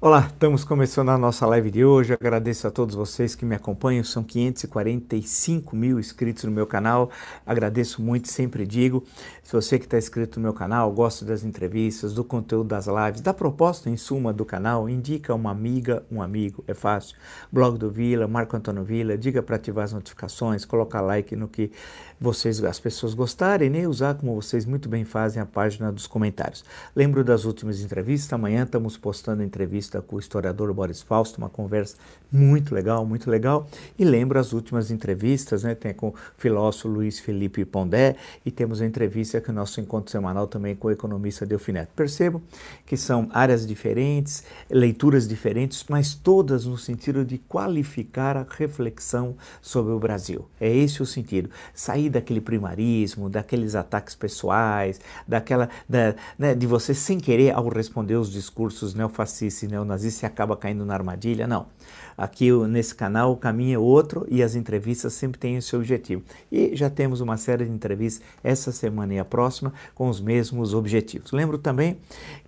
Olá, estamos começando a nossa live de hoje. Agradeço a todos vocês que me acompanham. São 545 mil inscritos no meu canal. Agradeço muito, sempre digo. Se você que está inscrito no meu canal, gosta das entrevistas, do conteúdo das lives, da proposta em suma do canal, indica uma amiga, um amigo. É fácil. Blog do Vila, Marco Antônio Vila, diga para ativar as notificações, colocar like no que vocês, as pessoas gostarem, né? usar como vocês muito bem fazem a página dos comentários. Lembro das últimas entrevistas. Amanhã estamos postando entrevista com o historiador Boris Fausto, uma conversa muito legal, muito legal. E lembro as últimas entrevistas, né? Tem com o filósofo Luiz Felipe Pondé e temos a entrevista que o nosso encontro semanal também com o economista Delfineto. Percebo que são áreas diferentes, leituras diferentes, mas todas no sentido de qualificar a reflexão sobre o Brasil. É esse o sentido. Sair daquele primarismo, daqueles ataques pessoais, daquela da, né, de você sem querer ao responder os discursos neofascistas e neonazista e acaba caindo na armadilha. Não. Aqui nesse canal o caminho é outro e as entrevistas sempre têm esse objetivo. E já temos uma série de entrevistas essa semana e a próxima com os mesmos objetivos. Lembro também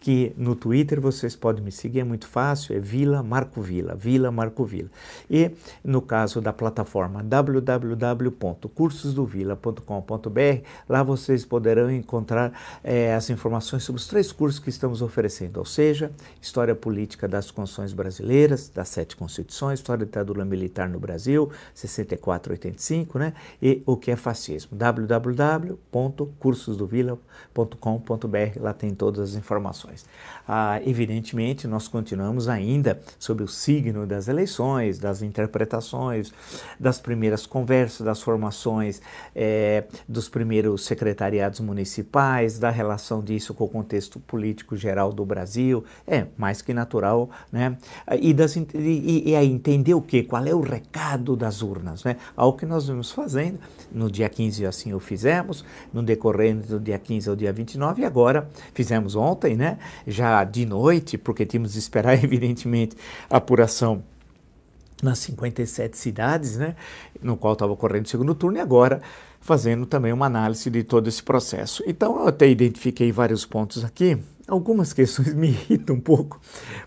que no Twitter vocês podem me seguir, é muito fácil, é Vila Marco Vila, Vila Marco Vila. E no caso da plataforma www.cursosdovila.com.br, lá vocês poderão encontrar é, as informações sobre os três cursos que estamos oferecendo, ou seja, História Política das Constituições Brasileiras, das sete constituições, História da Ditadura Militar no Brasil, 64 85, né? E o que é fascismo? www.cursosdovila.com.br, lá tem todas as informações. Ah, evidentemente, nós continuamos ainda sobre o signo das eleições, das interpretações, das primeiras conversas, das formações é, dos primeiros secretariados municipais, da relação disso com o contexto político geral do Brasil, é mais que natural, né? E, das, e, e aí entender o que? Qual é o recado das urnas, né? Algo que nós vimos fazendo, no dia 15 assim o fizemos, no decorrente do dia 15 ao dia 29 e agora fizemos ontem, né? Já de noite, porque tínhamos de esperar evidentemente a apuração nas 57 cidades, né, no qual estava ocorrendo o segundo turno, e agora fazendo também uma análise de todo esse processo. Então, eu até identifiquei vários pontos aqui Algumas questões me irritam um pouco,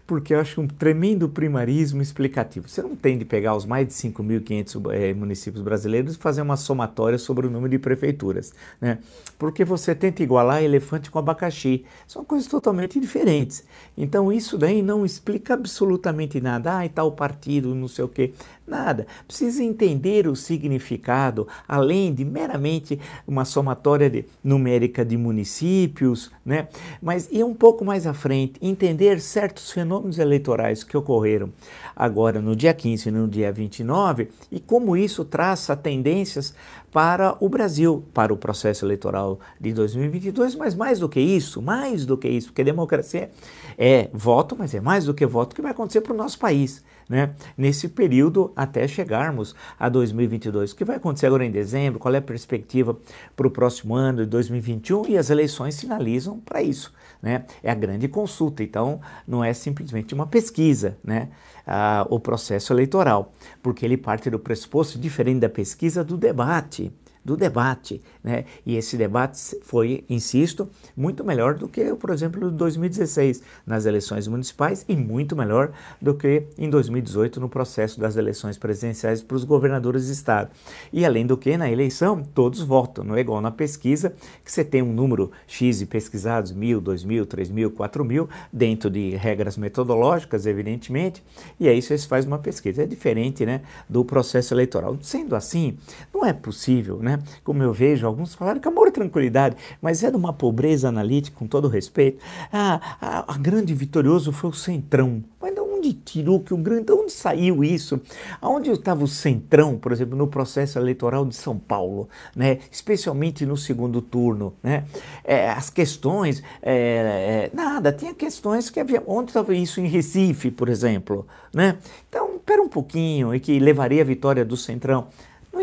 porque eu acho um tremendo primarismo explicativo. Você não tem de pegar os mais de 5.500 é, municípios brasileiros e fazer uma somatória sobre o número de prefeituras, né? Porque você tenta igualar elefante com abacaxi. São coisas totalmente diferentes. Então isso daí não explica absolutamente nada. Ah, e tal partido, não sei o quê. Nada. Precisa entender o significado, além de meramente uma somatória de, numérica de municípios, né? Mas ir um pouco mais à frente, entender certos fenômenos eleitorais que ocorreram agora no dia 15 e no dia 29 e como isso traça tendências para o Brasil, para o processo eleitoral de 2022, mas mais do que isso, mais do que isso, porque democracia é voto, mas é mais do que voto que vai acontecer para o nosso país né, nesse período até chegarmos a 2022. O que vai acontecer agora em dezembro? Qual é a perspectiva para o próximo ano de 2021? E as eleições sinalizam para isso. Né? É a grande consulta, então não é simplesmente uma pesquisa, né? Ah, o processo eleitoral, porque ele parte do pressuposto diferente da pesquisa do debate do debate. Né? E esse debate foi, insisto, muito melhor do que, por exemplo, em 2016, nas eleições municipais, e muito melhor do que em 2018, no processo das eleições presidenciais para os governadores de estado. E além do que, na eleição, todos votam, não é igual na pesquisa, que você tem um número X de pesquisados, mil, dois mil, três mil, quatro mil, dentro de regras metodológicas, evidentemente, e aí você faz uma pesquisa. É diferente né, do processo eleitoral. Sendo assim, não é possível, né? Né? Como eu vejo, alguns falaram que amor e tranquilidade, mas é de uma pobreza analítica, com todo respeito. Ah, a, a grande vitorioso foi o Centrão. Mas de onde tirou que o grande, de onde saiu isso? Aonde estava o Centrão, por exemplo, no processo eleitoral de São Paulo, né? Especialmente no segundo turno, né? É, as questões, é, é, nada, tinha questões que havia, onde estava isso em Recife, por exemplo, né? Então, espera um pouquinho, e que levaria a vitória do Centrão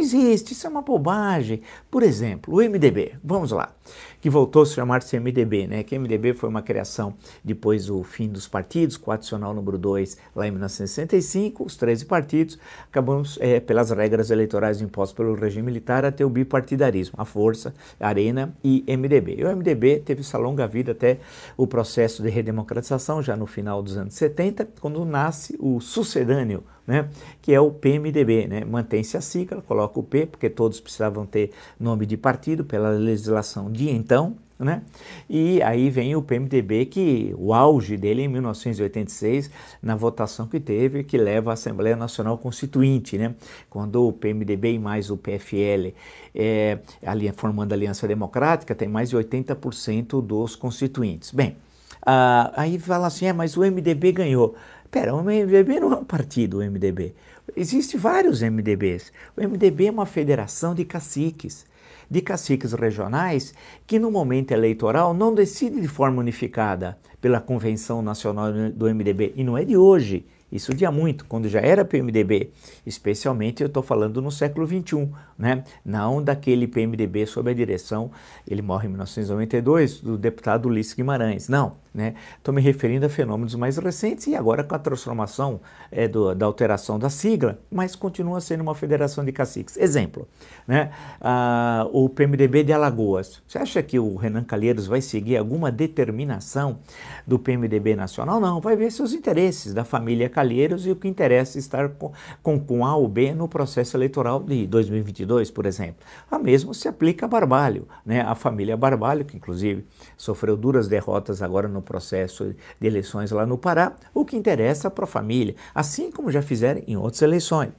existe, isso é uma bobagem. Por exemplo, o MDB, vamos lá, que voltou a se chamar-se MDB, né? Que MDB foi uma criação depois do fim dos partidos, com o adicional número 2 lá em 1965, os 13 partidos, acabamos é, pelas regras eleitorais impostas pelo regime militar a ter o bipartidarismo, a Força, a Arena e MDB. E o MDB teve essa longa vida até o processo de redemocratização, já no final dos anos 70, quando nasce o sucedâneo né, que é o PMDB. Né? Mantém-se a sigla, coloca o P, porque todos precisavam ter nome de partido pela legislação de então. Né? E aí vem o PMDB, que o auge dele em 1986, na votação que teve, que leva à Assembleia Nacional Constituinte, né? quando o PMDB e mais o PFL, é, ali, formando a Aliança Democrática, tem mais de 80% dos constituintes. Bem, ah, aí fala assim, é, mas o MDB ganhou. Pera, o MDB não é um partido, o MDB. Existem vários MDBs. O MDB é uma federação de caciques, de caciques regionais que no momento eleitoral não decide de forma unificada pela Convenção Nacional do MDB. E não é de hoje. Isso dia muito, quando já era PMDB, especialmente eu estou falando no século XXI, né? não daquele PMDB sob a direção, ele morre em 1992, do deputado Ulisses Guimarães, não. Estou né? me referindo a fenômenos mais recentes e agora com a transformação é, do, da alteração da sigla, mas continua sendo uma federação de caciques. Exemplo, né? Ah, o PMDB de Alagoas. Você acha que o Renan Calheiros vai seguir alguma determinação do PMDB nacional? Não, vai ver seus interesses da família Calheiros e o que interessa estar com, com, com A ou B no processo eleitoral de 2022, por exemplo. A mesmo se aplica a Barbalho, né? a família Barbalho, que inclusive sofreu duras derrotas agora no processo de eleições lá no Pará, o que interessa para a família, assim como já fizeram em outras eleições.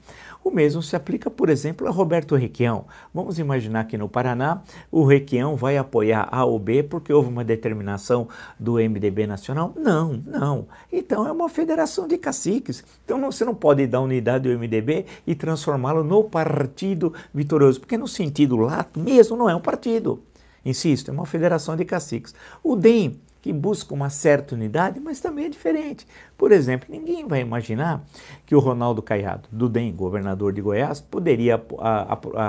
O mesmo se aplica, por exemplo, a Roberto Requião. Vamos imaginar que no Paraná o Requião vai apoiar A ou B porque houve uma determinação do MDB nacional? Não, não. Então é uma federação de caciques. Então não, você não pode dar unidade do MDB e transformá-lo no partido vitorioso, porque no sentido lato mesmo não é um partido. Insisto, é uma federação de caciques. O DEM, que busca uma certa unidade, mas também é diferente. Por exemplo, ninguém vai imaginar que o Ronaldo Caiado, do DEM, governador de Goiás, poderia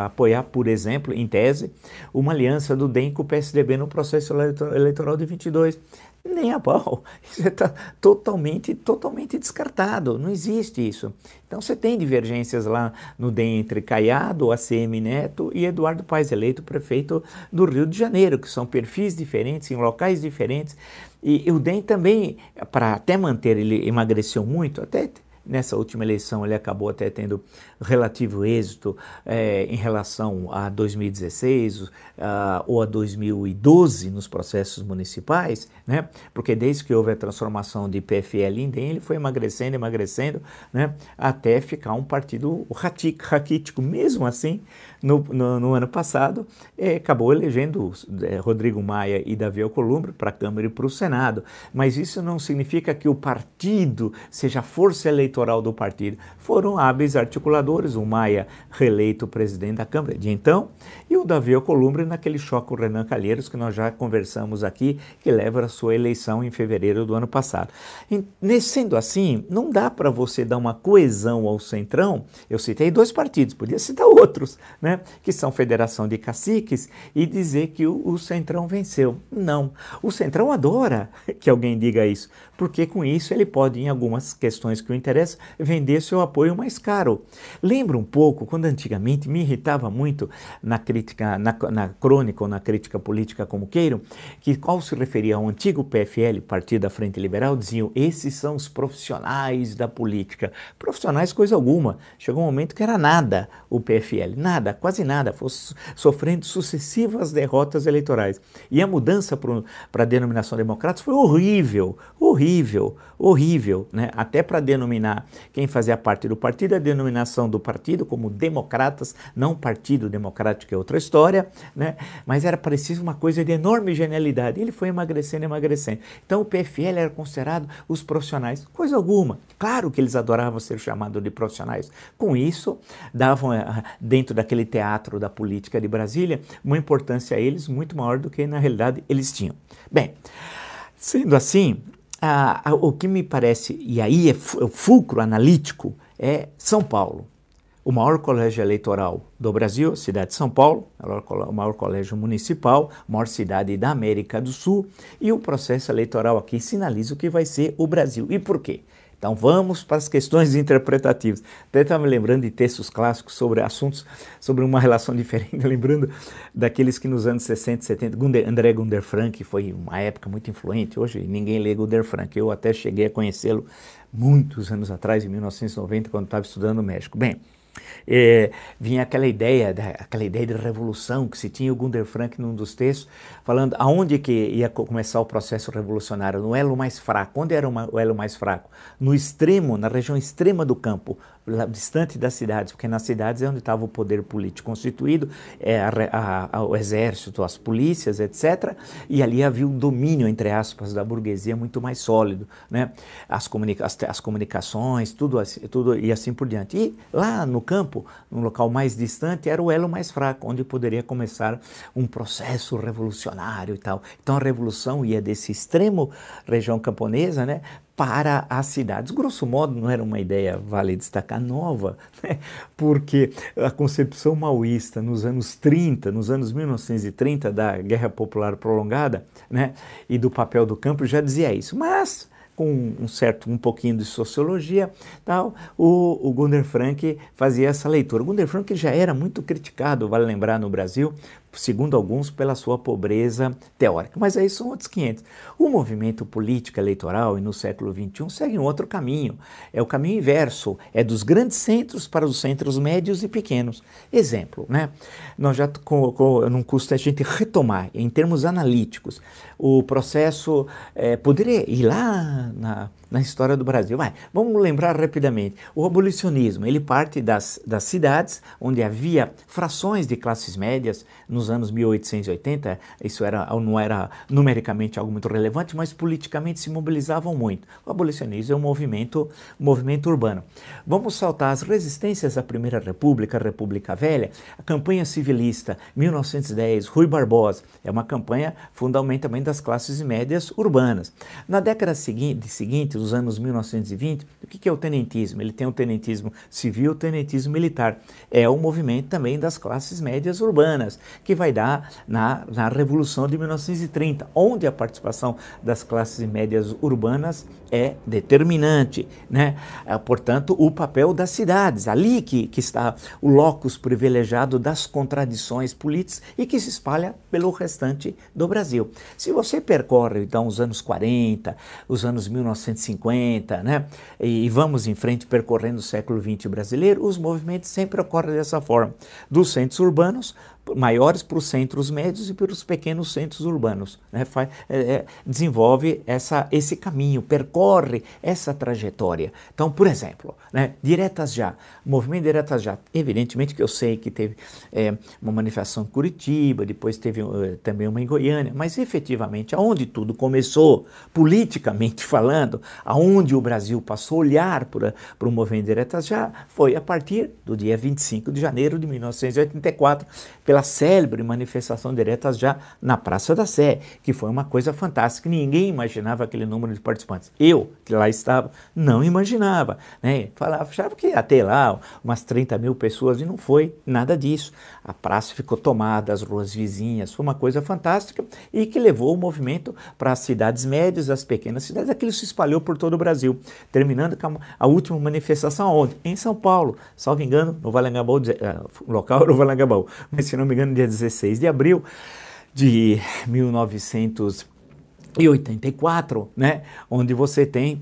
apoiar, por exemplo, em tese, uma aliança do DEM com o PSDB no processo eleitoral de 22 nem a pau. Isso está totalmente, totalmente descartado. Não existe isso. Então você tem divergências lá no DEM entre Caiado, ACM Neto e Eduardo Paes, eleito prefeito do Rio de Janeiro, que são perfis diferentes, em locais diferentes. E, e o DEM também, para até manter, ele emagreceu muito, até Nessa última eleição, ele acabou até tendo relativo êxito é, em relação a 2016 uh, ou a 2012 nos processos municipais, né? porque desde que houve a transformação de PFL em DEM, ele foi emagrecendo, emagrecendo, né? até ficar um partido raquítico. Mesmo assim, no, no, no ano passado, é, acabou elegendo é, Rodrigo Maia e Davi Alcolumbre para a Câmara e para o Senado. Mas isso não significa que o partido seja a força eleitoral do partido. Foram hábeis articuladores, o Maia reeleito presidente da Câmara de então, e o Davi Alcolumbre naquele choque com o Renan Calheiros, que nós já conversamos aqui, que leva a sua eleição em fevereiro do ano passado. E, sendo assim, não dá para você dar uma coesão ao Centrão, eu citei dois partidos, podia citar outros, né? Né, que são federação de caciques, e dizer que o, o Centrão venceu. Não. O Centrão adora que alguém diga isso, porque com isso ele pode, em algumas questões que o interessam, vender seu apoio mais caro. Lembra um pouco quando antigamente me irritava muito na crítica, na, na crônica ou na crítica política, como queiram, que qual se referia ao antigo PFL, Partido da Frente Liberal, diziam: esses são os profissionais da política. Profissionais, coisa alguma. Chegou um momento que era nada o PFL, nada, quase nada, fosse sofrendo sucessivas derrotas eleitorais. E a mudança para a denominação democrática foi horrível, horrível horrível, né? até para denominar quem fazia parte do partido, a denominação do partido como democratas, não partido democrático é outra história, né? mas era preciso uma coisa de enorme genialidade. Ele foi emagrecendo, emagrecendo. Então o PFL era considerado os profissionais, coisa alguma. Claro que eles adoravam ser chamados de profissionais. Com isso, davam eh, dentro daquele teatro da política de Brasília uma importância a eles muito maior do que na realidade eles tinham. Bem, sendo assim, ah, o que me parece, e aí é, é o fulcro analítico, é São Paulo. o maior colégio eleitoral do Brasil, cidade de São Paulo, o maior colégio municipal, maior cidade da América do Sul, e o processo eleitoral aqui sinaliza o que vai ser o Brasil. E por quê? Então vamos para as questões interpretativas. Até estava me lembrando de textos clássicos sobre assuntos, sobre uma relação diferente, lembrando daqueles que nos anos 60, 70, Gunder, André Gunder Frank foi uma época muito influente, hoje ninguém lê Gunder Frank, eu até cheguei a conhecê-lo muitos anos atrás, em 1990, quando estava estudando no México. Bem, é, vinha aquela ideia, aquela ideia de revolução que se tinha o Gunder Frank num dos textos, falando aonde que ia começar o processo revolucionário, no elo mais fraco. Onde era o elo mais fraco? No extremo, na região extrema do campo, distante das cidades, porque nas cidades é onde estava o poder político constituído, é, a, a, o exército, as polícias, etc. E ali havia um domínio, entre aspas, da burguesia muito mais sólido, né? As, comunica as, as comunicações, tudo assim, tudo e assim por diante. E lá no campo, no local mais distante, era o elo mais fraco, onde poderia começar um processo revolucionário e tal. Então a revolução ia desse extremo região camponesa, né, para as cidades. Grosso modo, não era uma ideia, vale destacar, nova, né? porque a concepção maoísta nos anos 30, nos anos 1930, da Guerra Popular Prolongada né? e do papel do campo, já dizia isso. Mas com um certo um pouquinho de sociologia, tal, o, o Gunter Frank fazia essa leitura. O Gunter Frank já era muito criticado, vale lembrar, no Brasil, segundo alguns, pela sua pobreza teórica. Mas aí são outros 500. O movimento político eleitoral, e no século XXI, segue um outro caminho. É o caminho inverso, é dos grandes centros para os centros médios e pequenos. Exemplo, né? Nós já, com, com, não custa a gente retomar, em termos analíticos, o processo, é, poderia ir lá na na história do Brasil. Vai, vamos lembrar rapidamente. O abolicionismo, ele parte das, das cidades onde havia frações de classes médias nos anos 1880, isso era, não era numericamente algo muito relevante, mas politicamente se mobilizavam muito. O abolicionismo é um movimento, um movimento urbano. Vamos saltar as resistências à Primeira República, a República Velha, a campanha civilista, 1910, Rui Barbosa, é uma campanha fundamentalmente das classes médias urbanas. Na década seguinte, seguinte dos anos 1920, o que é o tenentismo? Ele tem o tenentismo civil o tenentismo militar. É o movimento também das classes médias urbanas, que vai dar na, na Revolução de 1930, onde a participação das classes médias urbanas é determinante. Né? É, portanto, o papel das cidades, ali que, que está o locus privilegiado das contradições políticas e que se espalha pelo restante do Brasil. Se você percorre, então, os anos 40, os anos 1950, 50, né? E, vamos em frente percorrendo o século XX brasileiro, os movimentos sempre ocorrem dessa forma. Dos centros urbanos maiores para os centros médios e para os pequenos centros urbanos. Né? Faz, é, é, desenvolve essa, esse caminho, percorre essa trajetória. Então, por exemplo, né, Diretas Já, movimento Diretas Já, evidentemente que eu sei que teve é, uma manifestação em Curitiba, depois teve uh, também uma em Goiânia, mas efetivamente, aonde tudo começou, politicamente falando, aonde o Brasil passou a olhar para, para o movimento Diretas Já, foi a partir do dia 25 de janeiro de 1984, pela célebre manifestação direta já na Praça da Sé, que foi uma coisa fantástica. Ninguém imaginava aquele número de participantes. Eu, que lá estava, não imaginava. Né? Falava, achava que ia ter lá umas 30 mil pessoas e não foi nada disso. A praça ficou tomada, as ruas vizinhas, foi uma coisa fantástica e que levou o movimento para as cidades médias, as pequenas cidades. Aquilo se espalhou por todo o Brasil, terminando com a última manifestação onde? Em São Paulo, salvo engano, no Valangabaú, uh, local era o Valangabaú, mas se não me engano, dia 16 de abril de 1984, né, onde você tem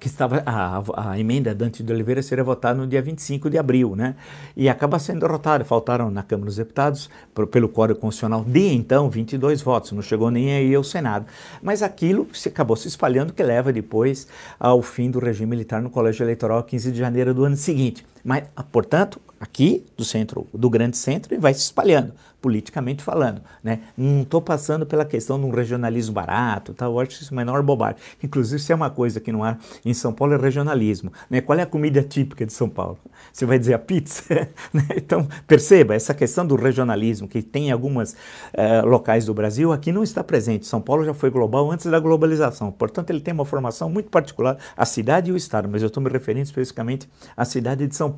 que estava a, a, emenda Dante de Oliveira seria votada no dia 25 de abril, né? E acaba sendo derrotada. Faltaram na Câmara dos Deputados, por, pelo Código Constitucional, de então 22 votos, não chegou nem aí ao Senado. Mas aquilo se acabou se espalhando, que leva depois ao fim do regime militar no Colégio Eleitoral, 15 de janeiro do ano seguinte. Mas, portanto, aqui do centro, do grande centro, e vai se espalhando politicamente falando. Né? Não estou passando pela questão de um regionalismo barato, tá? eu acho isso a menor bobagem. Inclusive, se é uma coisa que não há em São Paulo é regionalismo. Né? Qual é a comida típica de São Paulo? Você vai dizer a pizza? Né? então, perceba, essa questão do regionalismo que tem em alguns uh, eh, locais do Brasil, aqui não está presente. São Paulo já foi global antes da globalização, portanto, ele tem uma formação muito particular, a cidade e o estado, mas eu estou me referindo especificamente à cidade de São Paulo.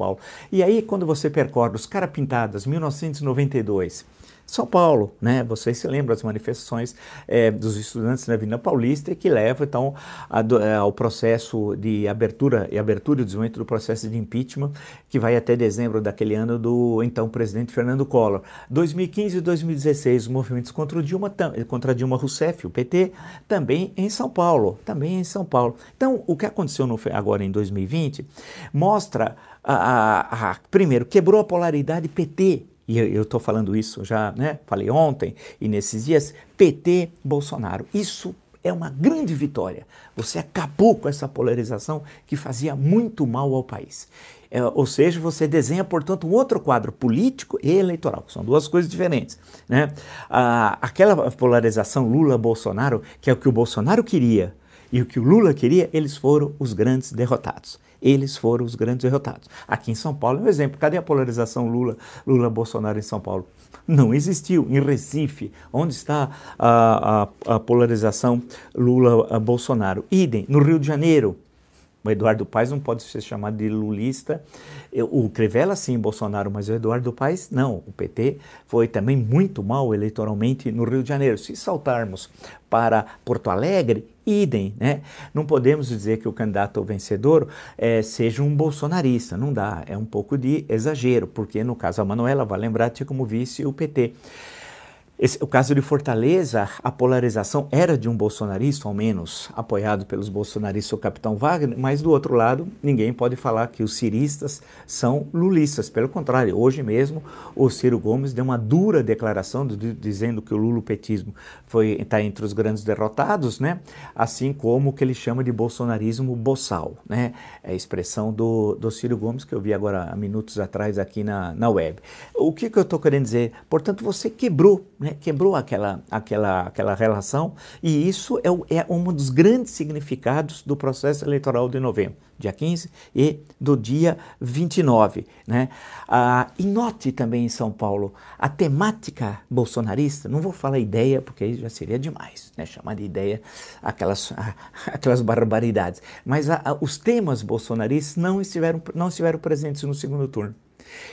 E aí, quando você percorre os Carapintadas, 1992, são Paulo, né? Vocês se lembram das manifestações é, dos estudantes na Avenida Paulista que leva então a, a, ao processo de abertura e abertura e desenvolvimento do processo de impeachment que vai até dezembro daquele ano do então presidente Fernando Collor. 2015 e 2016 os movimentos contra Dilma contra Dilma Rousseff, o PT, também em São Paulo, também em São Paulo. Então o que aconteceu no, agora em 2020 mostra a, primeiro quebrou a polaridade PT e eu estou falando isso já, né? Falei ontem e nesses dias, PT Bolsonaro. Isso é uma grande vitória. Você acabou com essa polarização que fazia muito mal ao país. É, ou seja, você desenha, portanto, um outro quadro político e eleitoral, que são duas coisas diferentes. Né? Ah, aquela polarização Lula-Bolsonaro, que é o que o Bolsonaro queria e o que o Lula queria, eles foram os grandes derrotados eles foram os grandes derrotados. Aqui em São Paulo é um exemplo. Cadê a polarização Lula, Lula-Bolsonaro em São Paulo? Não existiu. Em Recife, onde está a, a, a polarização Lula-Bolsonaro? Idem. No Rio de Janeiro, o Eduardo Paes não pode ser chamado de lulista. O Crivella sim, Bolsonaro, mas o Eduardo Paes não. O PT foi também muito mal eleitoralmente no Rio de Janeiro. Se saltarmos para Porto Alegre, idem, né? Não podemos dizer que o candidato vencedor é, seja um bolsonarista, não dá, é um pouco de exagero, porque no caso a Manuela, vai lembrar, tinha como vice o PT. Esse, o caso de Fortaleza, a polarização era de um bolsonarista, ao menos apoiado pelos bolsonaristas, o capitão Wagner, mas do outro lado, ninguém pode falar que os ciristas são lulistas. Pelo contrário, hoje mesmo o Ciro Gomes deu uma dura declaração de, dizendo que o lulopetismo está entre os grandes derrotados, né? assim como o que ele chama de bolsonarismo boçal, né? é a expressão do, do Ciro Gomes que eu vi agora há minutos atrás aqui na, na web. O que, que eu estou querendo dizer? Portanto, você quebrou né, quebrou aquela, aquela, aquela relação, e isso é, é um dos grandes significados do processo eleitoral de novembro, dia 15 e do dia 29. Né? Ah, e note também em São Paulo a temática bolsonarista, não vou falar ideia, porque aí já seria demais, né? chamar de ideia aquelas, aquelas barbaridades, mas a, a, os temas bolsonaristas não estiveram, não estiveram presentes no segundo turno.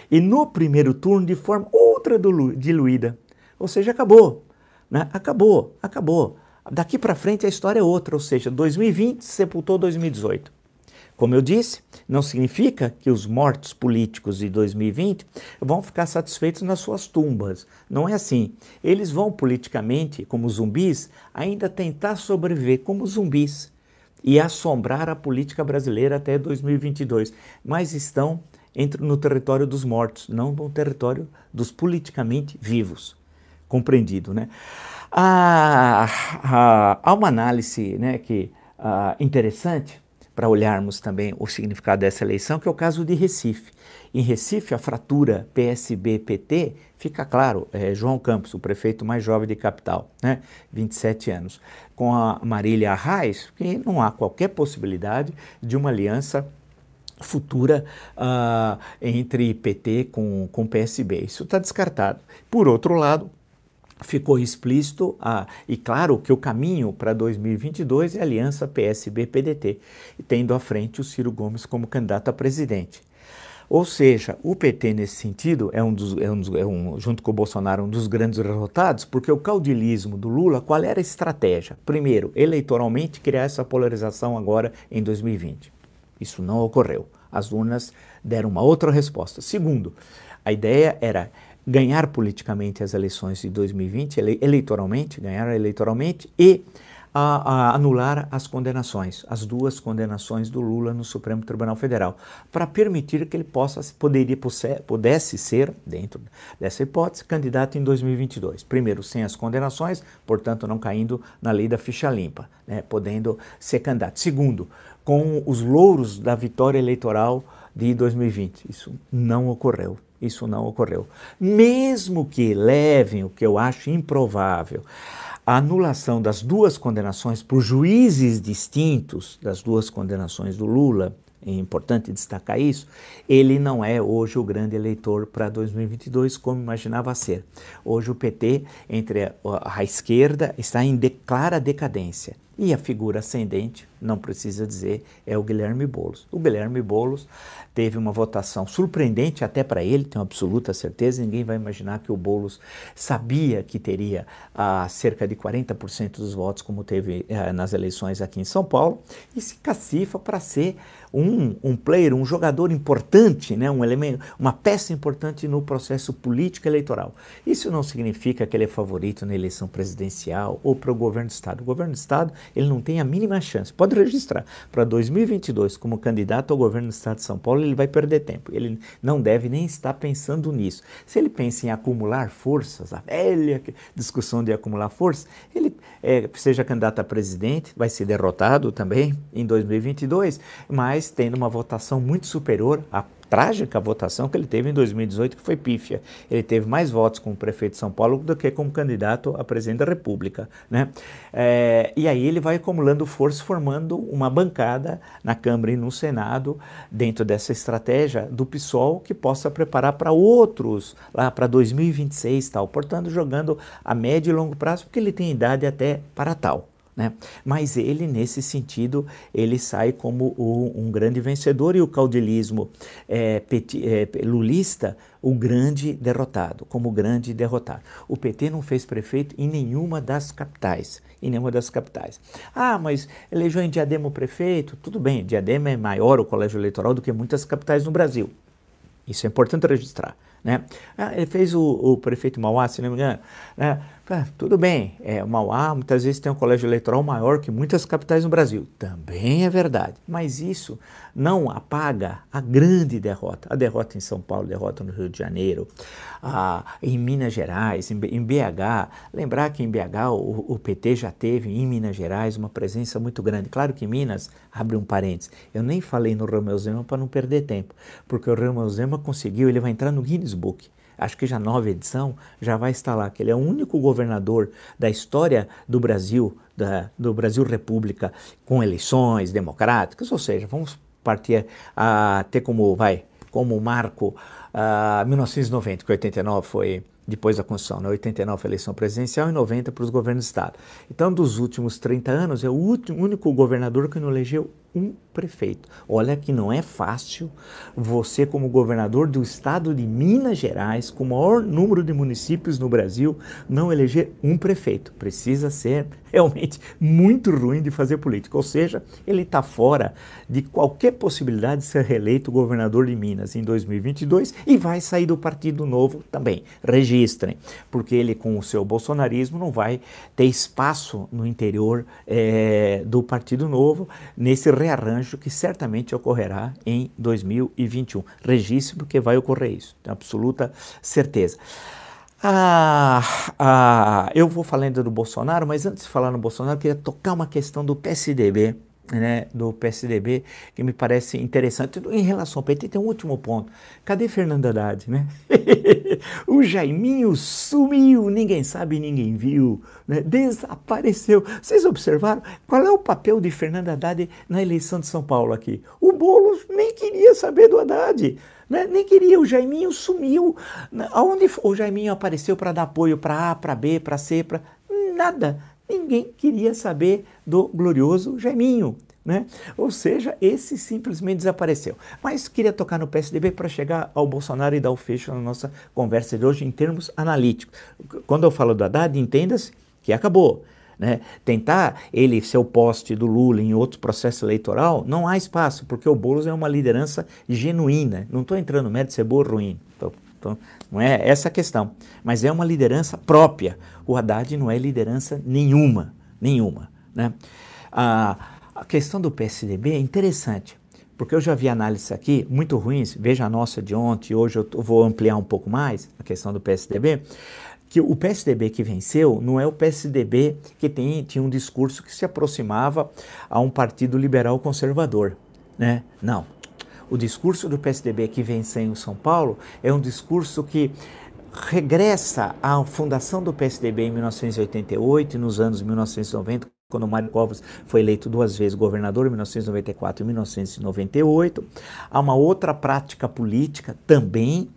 E no primeiro turno, de forma outra diluída. Ou seja, acabou. Né? Acabou, acabou. Daqui para frente a história é outra, ou seja, 2020 sepultou 2018. Como eu disse, não significa que os mortos políticos de 2020 vão ficar satisfeitos nas suas tumbas. Não é assim. Eles vão politicamente, como zumbis, ainda tentar sobreviver como zumbis e assombrar a política brasileira até 2022, mas estão no território dos mortos, não no território dos politicamente vivos compreendido. Né? Há, há, há uma análise né, que, uh, interessante para olharmos também o significado dessa eleição, que é o caso de Recife. Em Recife, a fratura PSB-PT fica claro, é João Campos, o prefeito mais jovem de capital, né, 27 anos, com a Marília Arraes, que não há qualquer possibilidade de uma aliança futura uh, entre PT com, com PSB. Isso está descartado. Por outro lado, ficou explícito, ah, e claro que o caminho para 2022 é a aliança PSB-PDT, tendo à frente o Ciro Gomes como candidato a presidente. Ou seja, o PT, nesse sentido, é um dos, é um, é um, junto com o Bolsonaro, um dos grandes derrotados, porque o caudilismo do Lula, qual era a estratégia? Primeiro, eleitoralmente, criar essa polarização agora em 2020. Isso não ocorreu. As urnas deram uma outra resposta. Segundo, a ideia era ganhar politicamente as eleições de 2020, ele, eleitoralmente, ganhar eleitoralmente e a, a anular as condenações, as duas condenações do Lula no Supremo Tribunal Federal, para permitir que ele possa, poderia, pudesse ser, dentro dessa hipótese, candidato em 2022. Primeiro, sem as condenações, portanto, não caindo na lei da ficha limpa, né, podendo ser candidato. Segundo, com os louros da vitória eleitoral de 2020. Isso não ocorreu. Isso não ocorreu. Mesmo que levem, o que eu acho improvável, a anulação das duas condenações por juízes distintos, das duas condenações do Lula, é importante destacar isso, ele não é hoje o grande eleitor para 2022 como imaginava ser. Hoje o PT, entre a, a esquerda, está em clara decadência. E a figura ascendente, não precisa dizer, é o Guilherme Boulos. O Guilherme Boulos teve uma votação surpreendente até para ele, tenho absoluta certeza, ninguém vai imaginar que o Boulos sabia que teria ah, cerca de 40% dos votos, como teve ah, nas eleições aqui em São Paulo, e se cacifa para ser um, um player, um jogador importante, né, um elemento, uma peça importante no processo político eleitoral. Isso não significa que ele é favorito na eleição presidencial ou para o governo do Estado. O governo do Estado ele não tem a mínima chance. Pode registrar. Para 2022, como candidato ao governo do Estado de São Paulo, ele vai perder tempo. Ele não deve nem estar pensando nisso. Se ele pensa em acumular forças, a velha discussão de acumular forças, ele é, seja candidato a presidente, vai ser derrotado também em 2022, mas tendo uma votação muito superior à trágica votação que ele teve em 2018, que foi pífia. Ele teve mais votos como prefeito de São Paulo do que como candidato a presidente da República. Né? É, e aí ele vai acumulando força, formando uma bancada na Câmara e no Senado, dentro dessa estratégia do PSOL, que possa preparar para outros, lá para 2026 tal. Portanto, jogando a médio e longo prazo, porque ele tem idade até para tal. Né? Mas ele, nesse sentido, ele sai como o, um grande vencedor e o caudilismo é, peti, é, lulista, o grande derrotado, como grande derrotado. O PT não fez prefeito em nenhuma das capitais, em nenhuma das capitais. Ah, mas elegeu em Diadema o prefeito? Tudo bem, Diadema é maior o colégio eleitoral do que muitas capitais no Brasil. Isso é importante registrar. Né? Ah, ele fez o, o prefeito Mauá, se não me engano. Né? Ah, tudo bem, é, Mauá muitas vezes tem um colégio eleitoral maior que muitas capitais no Brasil. Também é verdade. Mas isso não apaga a grande derrota. A derrota em São Paulo, a derrota no Rio de Janeiro, a, em Minas Gerais, em, em, BH. Lembrar que em BH o, o, PT já teve em Minas Gerais uma presença muito grande. Claro que Minas, abre um parênteses, eu nem falei no Romeu Zema para não perder tempo, porque o Romeu Zema conseguiu, ele vai entrar no Guinness Book acho que já nova edição, já vai estar lá, que ele é o único governador da história do Brasil, da, do Brasil República, com eleições democráticas, ou seja, vamos partir a ter como, vai, como marco a 1990, que 89 foi depois da Constituição, né? 89 foi a eleição presidencial e 90 para os governos de Estado. Então, dos últimos 30 anos, é o único governador que não elegeu um prefeito. Olha que não é fácil você, como governador do estado de Minas Gerais, com o maior número de municípios no Brasil, não eleger um prefeito. Precisa ser realmente muito ruim de fazer política. Ou seja, ele está fora de qualquer possibilidade de ser reeleito governador de Minas em 2022 e vai sair do Partido Novo também. Registrem, porque ele, com o seu bolsonarismo, não vai ter espaço no interior é, do Partido Novo nesse rearranjo que certamente ocorrerá em 2021. Registre, porque vai ocorrer isso, tenho absoluta certeza. Ah, ah, eu vou falando do Bolsonaro, mas antes de falar no Bolsonaro, eu queria tocar uma questão do PSDB né, do PSDB, que me parece interessante. Em relação ao PT, tem um último ponto. Cadê Fernando Haddad? Né? o Jaiminho sumiu, ninguém sabe, ninguém viu, né? desapareceu. Vocês observaram qual é o papel de Fernando Haddad na eleição de São Paulo aqui? O Boulos nem queria saber do Haddad. Né? Nem queria, o Jaiminho sumiu. Aonde o Jaiminho apareceu para dar apoio para A, para B, para C, para. Nada Ninguém queria saber do glorioso Jaiminho. Né? Ou seja, esse simplesmente desapareceu. Mas queria tocar no PSDB para chegar ao Bolsonaro e dar o fecho na nossa conversa de hoje em termos analíticos. Quando eu falo do Haddad, entenda-se que acabou. Né? Tentar ele ser o poste do Lula em outro processo eleitoral, não há espaço, porque o Boulos é uma liderança genuína. Não estou entrando no mérito de ser boa ou ruim. Tô, tô, não é essa a questão. Mas é uma liderança própria. O Haddad não é liderança nenhuma, nenhuma. Né? A, a questão do PSDB é interessante, porque eu já vi análises aqui muito ruins, veja a nossa de ontem, hoje eu vou ampliar um pouco mais a questão do PSDB, que o PSDB que venceu não é o PSDB que tem, tinha um discurso que se aproximava a um partido liberal conservador. Né? Não. O discurso do PSDB que venceu em São Paulo é um discurso que regressa à fundação do PSDB em 1988 e nos anos 1990, quando Mário Covas foi eleito duas vezes governador, em 1994 e 1998. Há uma outra prática política também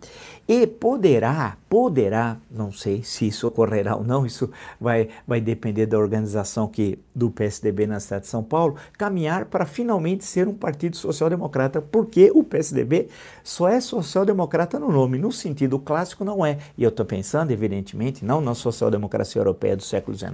e poderá, poderá, não sei se isso ocorrerá ou não, isso vai, vai depender da organização que, do PSDB na cidade de São Paulo, caminhar para finalmente ser um partido social-democrata, porque o PSDB só é social-democrata no nome, no sentido clássico não é. E eu estou pensando, evidentemente, não na social-democracia europeia do século XIX,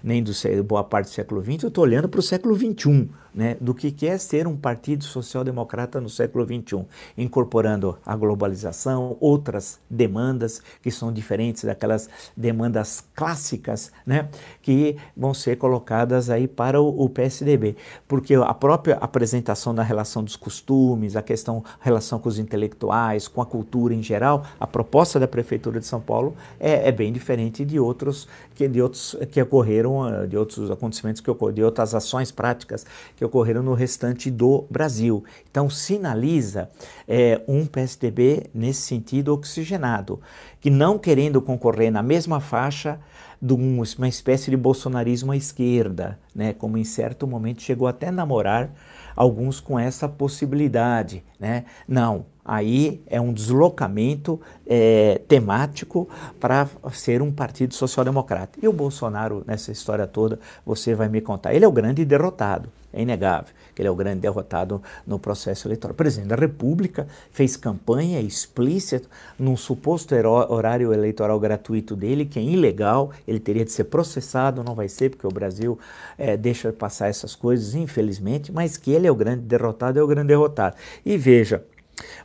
nem do boa parte do século XX, eu estou olhando para o século XXI né, do que é ser um partido social-democrata no século XXI, incorporando a globalização, outras demandas que são diferentes daquelas demandas clássicas, né, que vão ser colocadas aí para o, o PSDB, porque a própria apresentação da relação dos costumes, a questão relação com os intelectuais, com a cultura em geral, a proposta da prefeitura de São Paulo é, é bem diferente de outros que de outros que ocorreram, de outros acontecimentos que ocorreram, de outras ações práticas que que ocorreram no restante do Brasil. Então, sinaliza é, um PSDB nesse sentido oxigenado, que não querendo concorrer na mesma faixa de uma espécie de bolsonarismo à esquerda, né, como em certo momento chegou até a namorar alguns com essa possibilidade. Né? Não, aí é um deslocamento é, temático para ser um partido social-democrata. E o Bolsonaro, nessa história toda, você vai me contar, ele é o grande derrotado. É inegável que ele é o grande derrotado no processo eleitoral. O presidente da República fez campanha explícita num suposto horário eleitoral gratuito dele, que é ilegal, ele teria de ser processado, não vai ser, porque o Brasil é, deixa passar essas coisas, infelizmente, mas que ele é o grande derrotado, é o grande derrotado. E veja,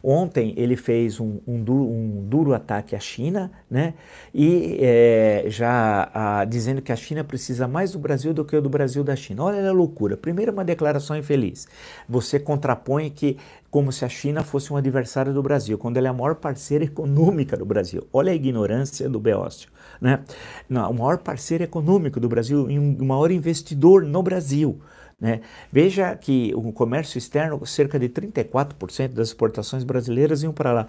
Ontem ele fez um, um, duro, um, duro, ataque à China, né? E é, já a, dizendo que a China precisa mais do Brasil do que do Brasil da China. Olha a loucura. Primeiro, uma declaração infeliz. Você contrapõe que como se a China fosse um adversário do Brasil, quando ela é a maior parceira econômica do Brasil. Olha a ignorância do Beócio. Né? O maior parceiro econômico do Brasil e um maior investidor no Brasil. Né? Veja que o comércio externo, cerca de 34% das exportações brasileiras iam para lá.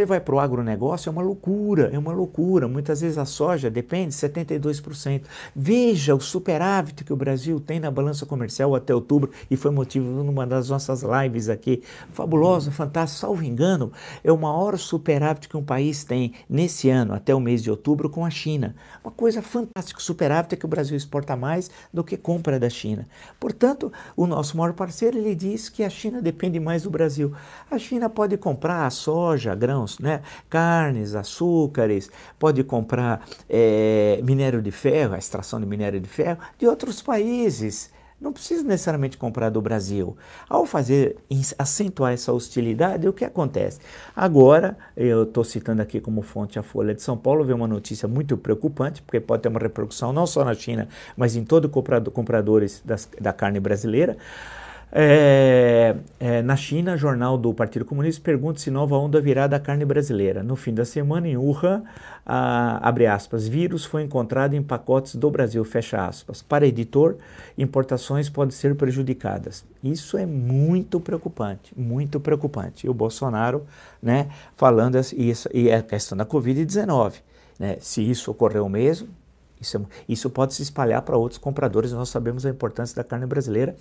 Você vai para o agronegócio, é uma loucura, é uma loucura. Muitas vezes a soja depende 72%. Veja o superávit que o Brasil tem na balança comercial até outubro, e foi motivo numa das nossas lives aqui. Fabuloso, fantástico, salvo engano, é o maior superávit que um país tem nesse ano, até o mês de outubro, com a China. Uma coisa fantástica, superávit é que o Brasil exporta mais do que compra da China. Portanto, o nosso maior parceiro, ele diz que a China depende mais do Brasil. A China pode comprar a soja, grãos, grãos, né? carnes, açúcares, pode comprar é, minério de ferro, a extração de minério de ferro, de outros países. Não precisa necessariamente comprar do Brasil. Ao fazer, acentuar essa hostilidade, o que acontece? Agora, eu estou citando aqui como fonte a Folha de São Paulo, veio uma notícia muito preocupante, porque pode ter uma repercussão não só na China, mas em todos os compradores das, da carne brasileira. É, é, na China, jornal do Partido Comunista pergunta se nova onda virá da carne brasileira. No fim da semana, em Wuhan, a, abre aspas, vírus foi encontrado em pacotes do Brasil, fecha aspas. Para editor, importações podem ser prejudicadas. Isso é muito preocupante, muito preocupante. E o Bolsonaro, né, falando isso, e a questão da Covid-19. Né, se isso ocorreu mesmo, isso, é isso pode se espalhar para outros compradores. Nós sabemos a importância da carne brasileira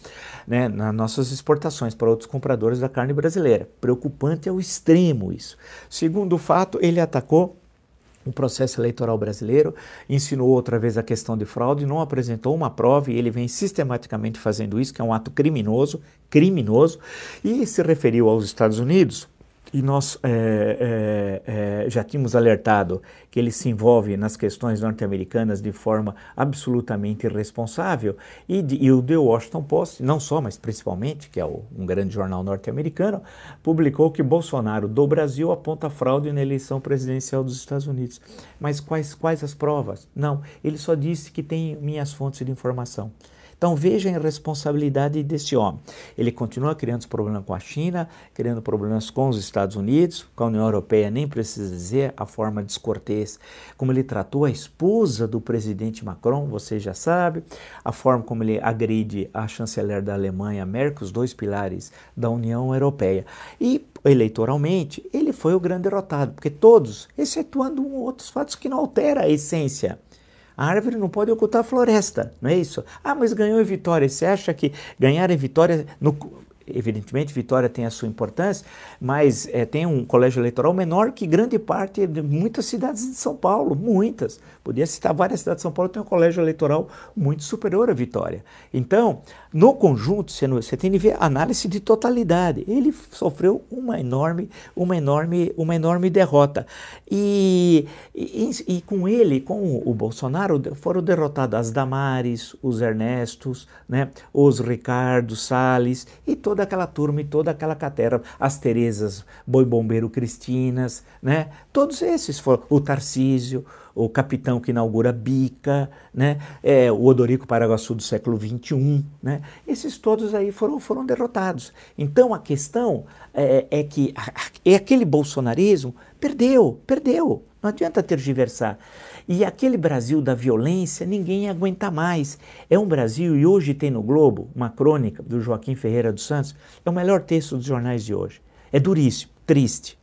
né, nas nossas exportações para outros compradores da carne brasileira. Preocupante ao extremo isso. Segundo fato, ele atacou o processo eleitoral brasileiro, insinuou outra vez a questão de fraude, não apresentou uma prova e ele vem sistematicamente fazendo isso, que é um ato criminoso, criminoso, e se referiu aos Estados Unidos e nós é, é, é, já tínhamos alertado que ele se envolve nas questões norte-americanas de forma absolutamente irresponsável, e, de, e, o The Washington Post, não só, mas principalmente, que é o, um grande jornal norte-americano, publicou que Bolsonaro do Brasil aponta fraude na eleição presidencial dos Estados Unidos. Mas quais, quais as provas? Não, ele só disse que tem minhas fontes de informação. Então veja a irresponsabilidade desse homem. Ele continua criando problemas com a China, criando problemas com os Estados Unidos, com a União Europeia, nem precisa dizer a forma descortês como ele tratou a esposa do presidente Macron, você já sabe, a forma como ele agride a chanceler da Alemanha, Merkel, os dois pilares da União Europeia. E eleitoralmente, ele foi o grande derrotado, porque todos, excetuando outros fatos que não altera a essência. A árvore não pode ocultar a floresta, não é isso? Ah, mas ganhou em Vitória. Você acha que ganhar em Vitória, no, evidentemente Vitória tem a sua importância, mas é, tem um colégio eleitoral menor que grande parte de muitas cidades de São Paulo, muitas. Podia citar várias cidades de São Paulo, tem um colégio eleitoral muito superior à Vitória. Então, no conjunto, você, você tem que ver análise de totalidade. Ele sofreu uma enorme, uma enorme, uma enorme derrota. E, e, e com ele, com o Bolsonaro, foram derrotados as Damares, os Ernestos, né, os Ricardo Salles e toda toda aquela turma e toda aquela catera, as Terezas Boi Bombeiro Cristinas, né? Todos esses foram, o Tarcísio, o capitão que inaugura Bica, né? É, o Odorico Paraguaçu do século XXI, né? Esses todos aí foram, foram derrotados. Então a questão é, é que é aquele bolsonarismo perdeu, perdeu. Não adianta tergiversar. E aquele Brasil da violência, ninguém aguenta mais. É um Brasil, e hoje tem no Globo uma crônica do Joaquim Ferreira dos Santos, é o melhor texto dos jornais de hoje. É duríssimo, triste,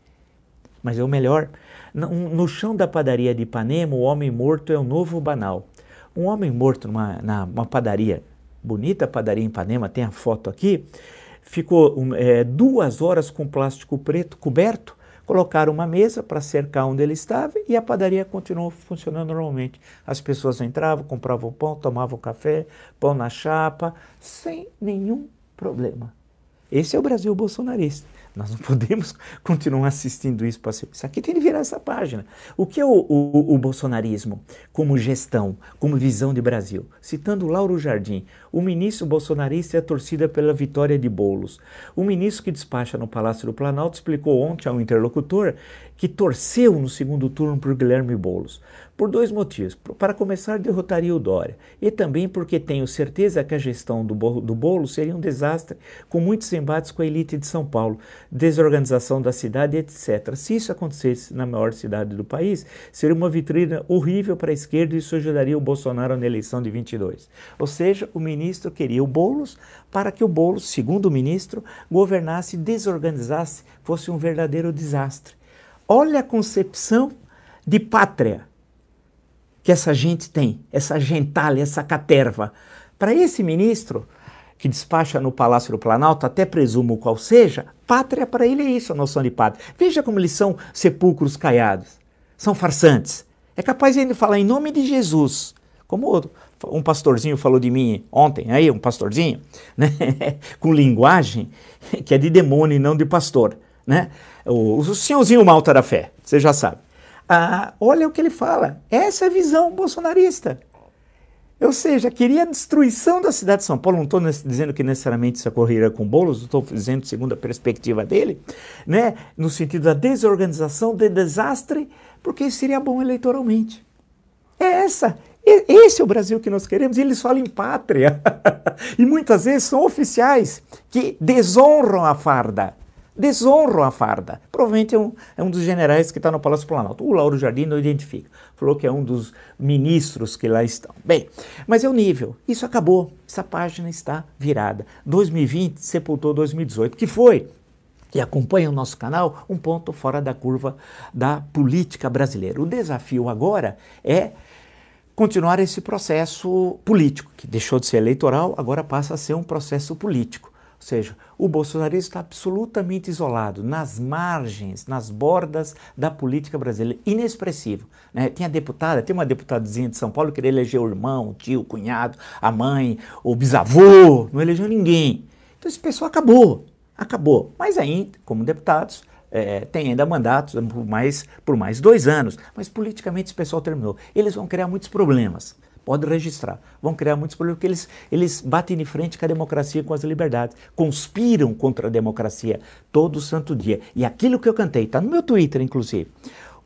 mas é o melhor. No, chão da padaria de Ipanema, o homem morto é o novo banal. Um homem morto numa, numa padaria, bonita padaria em Ipanema, tem a foto aqui, ficou é, duas horas com plástico preto coberto Colocaram uma mesa para cercar onde ele estava e a padaria continuou funcionando normalmente. As pessoas entravam, compravam pão, tomavam café, pão na chapa, sem nenhum problema. Esse é o Brasil bolsonarista. Nós não podemos continuar assistindo isso Isso aqui tem que virar essa página. O que é o, o, o, bolsonarismo como gestão, como visão de Brasil? Citando Lauro Jardim, o ministro bolsonarista é torcida pela vitória de Bolos. O ministro que despacha no Palácio do Planalto explicou ontem ao interlocutor que torceu no segundo turno por Guilherme Bolos. Por dois motivos. Para começar, derrotaria o Dória. E também porque tenho certeza que a gestão do, do bolo seria um desastre, com muitos embates com a elite de São Paulo, desorganização da cidade, etc. Se isso acontecesse na maior cidade do país, seria uma vitrine horrível para a esquerda e isso ajudaria o Bolsonaro na eleição de 22. Ou seja, o ministro queria o Boulos para que o Boulos, segundo o ministro, governasse, desorganizasse, fosse um verdadeiro desastre. Olha a concepção de pátria que essa gente tem, essa gentalha, essa caterva. Para esse ministro, que despacha no Palácio do Planalto, até presumo qual seja, pátria para ele é isso, a noção de pátria. Veja como eles são sepulcros caiados, são farsantes. É capaz de ele falar em nome de Jesus, como um pastorzinho falou de mim ontem, aí um pastorzinho, né? com linguagem que é de demônio e não de pastor, né? O, o senhorzinho malta da fé, você já sabe. Ah, olha o que ele fala. Essa é a visão bolsonarista. Ou seja, queria a destruição da cidade de São Paulo. Não estou dizendo que necessariamente isso ocorreria com Boulos, estou dizendo segundo a perspectiva dele, né? no sentido da desorganização, de desastre, porque seria bom eleitoralmente. É essa. Esse é o Brasil que nós queremos. E eles falam em pátria. e muitas vezes são oficiais que desonram a farda desonram a farda. Provavelmente é um, é um dos generais que está no Palácio Planalto. O Lauro Jardim não identifica. Falou que é um dos ministros que lá estão. Bem, mas é o nível. Isso acabou. Essa página está virada. 2020 sepultou 2018, que foi e acompanha o nosso canal, um ponto fora da curva da política brasileira. O desafio agora é continuar esse processo político, que deixou de ser eleitoral, agora passa a ser um processo político. Ou seja, o bolsonarismo está absolutamente isolado, nas margens, nas bordas da política brasileira, inexpressivo. Né? Tinha deputada, tem uma deputadazinha de São Paulo que eleger o irmão, o tio, o cunhado, a mãe, o bisavô, não elegeu ninguém. Então esse pessoal acabou, acabou. Mas ainda, como deputados, é, tem ainda mandatos por mais, por mais dois anos, mas politicamente esse pessoal terminou. Eles vão criar muitos problemas pode registrar. Vão criar muitos problemas porque eles, eles batem de frente com a democracia, com as liberdades, conspiram contra a democracia todo santo dia. E aquilo que eu cantei, está no meu Twitter, inclusive.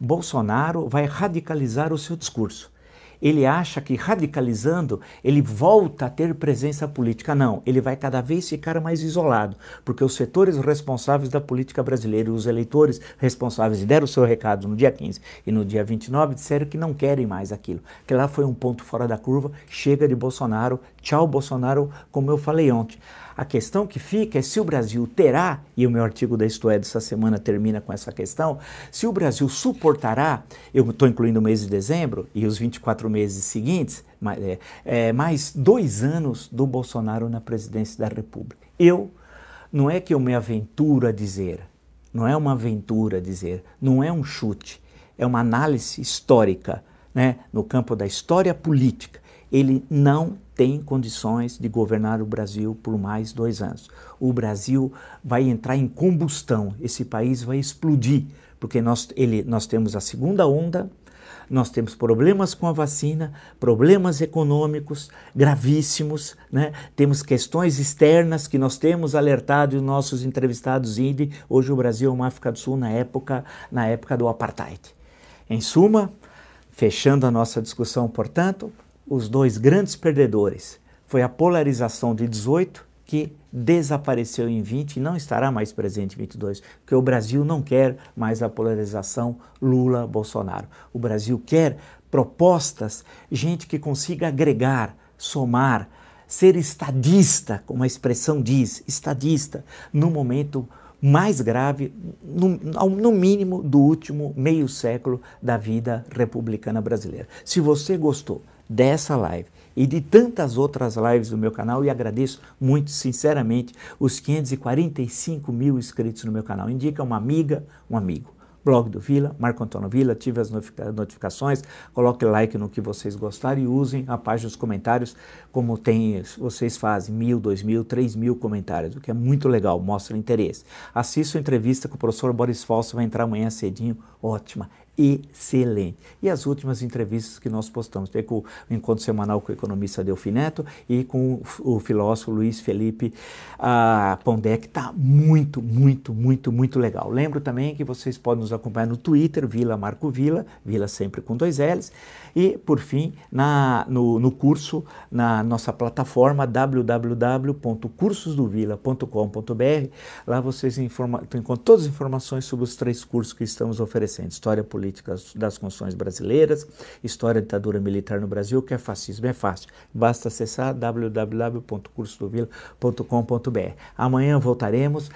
Bolsonaro vai radicalizar o seu discurso. Ele acha que radicalizando ele volta a ter presença política. Não, ele vai cada vez ficar mais isolado, porque os setores responsáveis da política brasileira, os eleitores responsáveis, deram o seu recado no dia 15 e no dia 29, disseram que não querem mais aquilo, que lá foi um ponto fora da curva, chega de Bolsonaro, tchau Bolsonaro, como eu falei ontem. A questão que fica é se o Brasil terá, e o meu artigo da Isto é dessa semana termina com essa questão, se o Brasil suportará, eu estou incluindo o mês de dezembro e os 24 meses seguintes, mais, é, é, mais dois anos do Bolsonaro na presidência da República. Eu, não é que eu me aventuro a dizer, não é uma aventura a dizer, não é um chute, é uma análise histórica, né, no campo da história política. Ele não tem condições de governar o Brasil por mais dois anos. O Brasil vai entrar em combustão, esse país vai explodir, porque nós, ele, nós temos a segunda onda, nós temos problemas com a vacina, problemas econômicos gravíssimos, né? temos questões externas que nós temos alertado os nossos entrevistados INDE. Hoje o Brasil é uma África do Sul na época, na época do apartheid. Em suma, fechando a nossa discussão, portanto, os dois grandes perdedores foi a polarização de 18, que desapareceu em 20 e não estará mais presente em 22, porque o Brasil não quer mais a polarização Lula-Bolsonaro. O Brasil quer propostas, gente que consiga agregar, somar, ser estadista, como a expressão diz, estadista, no momento mais grave, no, no, mínimo, do último meio século da vida republicana brasileira. Se você gostou dessa live e de tantas outras lives do meu canal e agradeço muito sinceramente os 545 mil inscritos no meu canal. Indica uma amiga, um amigo blog do Vila, Marco Antônio Vila, ative as notificações, coloque like no que vocês gostarem e usem a página dos comentários como tem, vocês fazem, mil, dois mil, três mil comentários, o que é muito legal, mostra interesse. Assista a entrevista com o professor Boris Falso, vai entrar amanhã cedinho, ótima excelente. E as últimas entrevistas que nós postamos, tem com o encontro semanal com o economista Delfineto e com o, filósofo Luiz Felipe uh, Pondé, que está muito, muito, muito, muito legal. Lembro também que vocês podem nos acompanhar no Twitter, Vila Marco Vila, Vila sempre com dois L's, e, por fim, na, no, no curso, na nossa plataforma www.cursosdovila.com.br, lá vocês informa, encontram todas as informações sobre os três cursos que estamos oferecendo. História Política das Constituições Brasileiras, História da Ditadura Militar no Brasil, que é fascismo, é fácil. Basta acessar www.cursosdovila.com.br. Amanhã voltaremos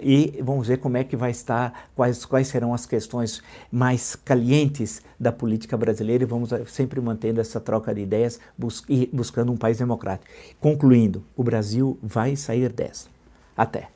e vamos ver como é que vai estar, quais, quais serão as questões mais calientes da política brasileira e vamos sempre mantendo essa troca de ideias bus e buscando um país democrático. Concluindo, o Brasil vai sair dessa. Até.